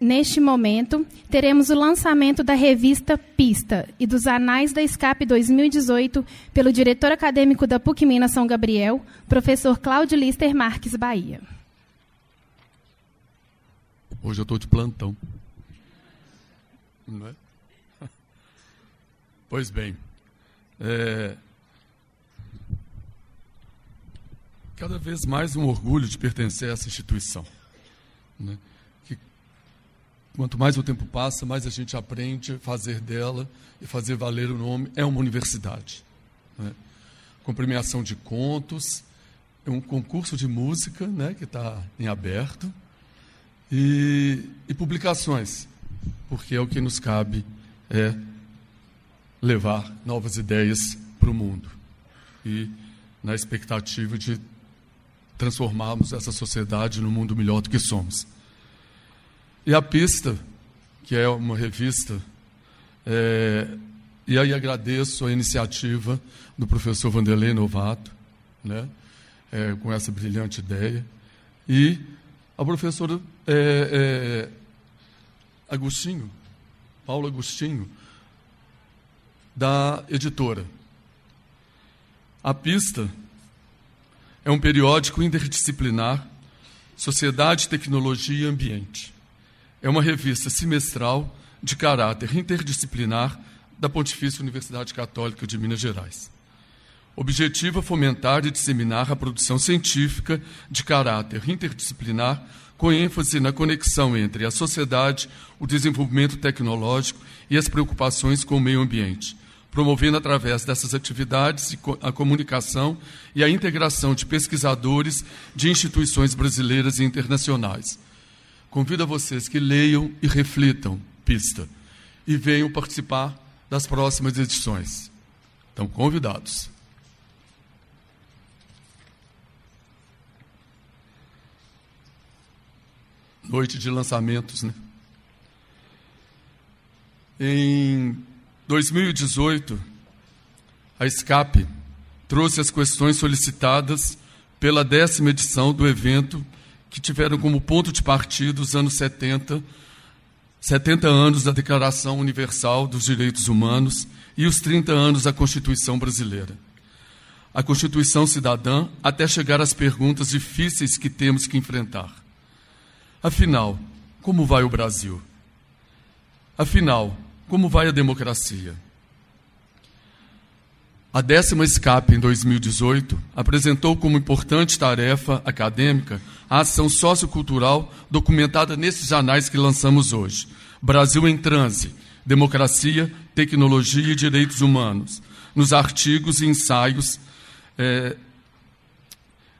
neste momento, teremos o lançamento da revista Pista e dos Anais da Escape 2018 pelo diretor acadêmico da PUC Minas São Gabriel, professor Cláudio Lister Marques Bahia. Hoje eu estou de plantão. Não é? Pois bem, é... cada vez mais um orgulho de pertencer a essa instituição. Né? Quanto mais o tempo passa, mais a gente aprende a fazer dela e fazer valer o nome. É uma universidade. Né? Com premiação de contos, é um concurso de música né, que está em aberto e, e publicações, porque é o que nos cabe é levar novas ideias para o mundo e na expectativa de transformarmos essa sociedade no mundo melhor do que somos. E a Pista, que é uma revista, é, e aí agradeço a iniciativa do professor Vanderlei Novato, né, é, com essa brilhante ideia, e a professora é, é Agostinho, Paulo Agostinho, da editora. A Pista é um periódico interdisciplinar Sociedade, Tecnologia e Ambiente. É uma revista semestral de caráter interdisciplinar da Pontifícia Universidade Católica de Minas Gerais. Objetiva fomentar e disseminar a produção científica de caráter interdisciplinar com ênfase na conexão entre a sociedade, o desenvolvimento tecnológico e as preocupações com o meio ambiente, promovendo através dessas atividades a comunicação e a integração de pesquisadores de instituições brasileiras e internacionais. Convido a vocês que leiam e reflitam Pista e venham participar das próximas edições. Estão convidados. Noite de lançamentos, né? Em 2018, a SCAP trouxe as questões solicitadas pela décima edição do evento, que tiveram como ponto de partida os anos 70, 70 anos da Declaração Universal dos Direitos Humanos e os 30 anos da Constituição Brasileira. A Constituição Cidadã, até chegar às perguntas difíceis que temos que enfrentar. Afinal, como vai o Brasil? Afinal, como vai a democracia? A décima escape, em 2018, apresentou como importante tarefa acadêmica a ação sociocultural documentada nesses anais que lançamos hoje. Brasil em transe, democracia, tecnologia e direitos humanos, nos artigos e ensaios é,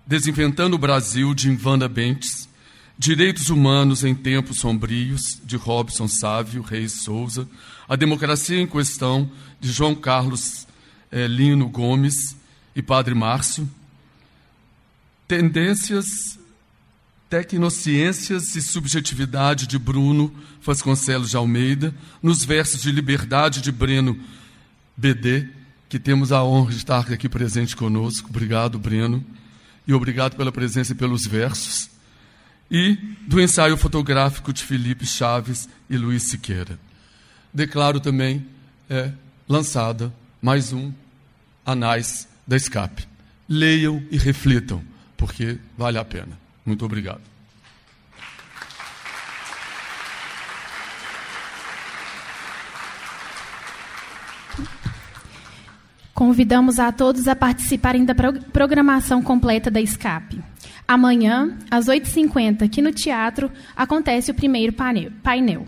Desinventando o Brasil, de Ivana Bentes, Direitos Humanos em Tempos Sombrios, de Robson Sávio Reis Souza, A Democracia em Questão, de João Carlos eh, Lino Gomes e Padre Márcio, Tendências, Tecnociências e Subjetividade, de Bruno Vasconcelos de Almeida, nos versos de Liberdade, de Breno BD, que temos a honra de estar aqui presente conosco. Obrigado, Breno, e obrigado pela presença e pelos versos e do ensaio fotográfico de Felipe Chaves e Luiz Siqueira. Declaro também é, lançada mais um Anais da Escape. Leiam e reflitam, porque vale a pena. Muito obrigado. Convidamos a todos a participarem da programação completa da Escape. Amanhã, às 8h50, aqui no teatro, acontece o primeiro painel.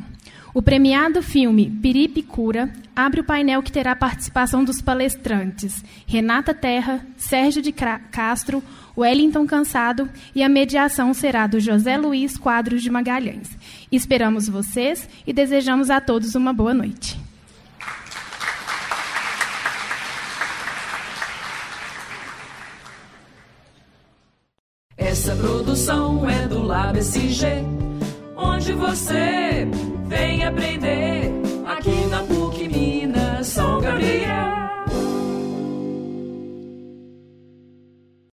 O premiado filme Piripicura abre o painel que terá a participação dos palestrantes Renata Terra, Sérgio de Castro, Wellington Cansado e a mediação será do José Luiz Quadros de Magalhães. Esperamos vocês e desejamos a todos uma boa noite. Essa produção é do Lab SG, onde você.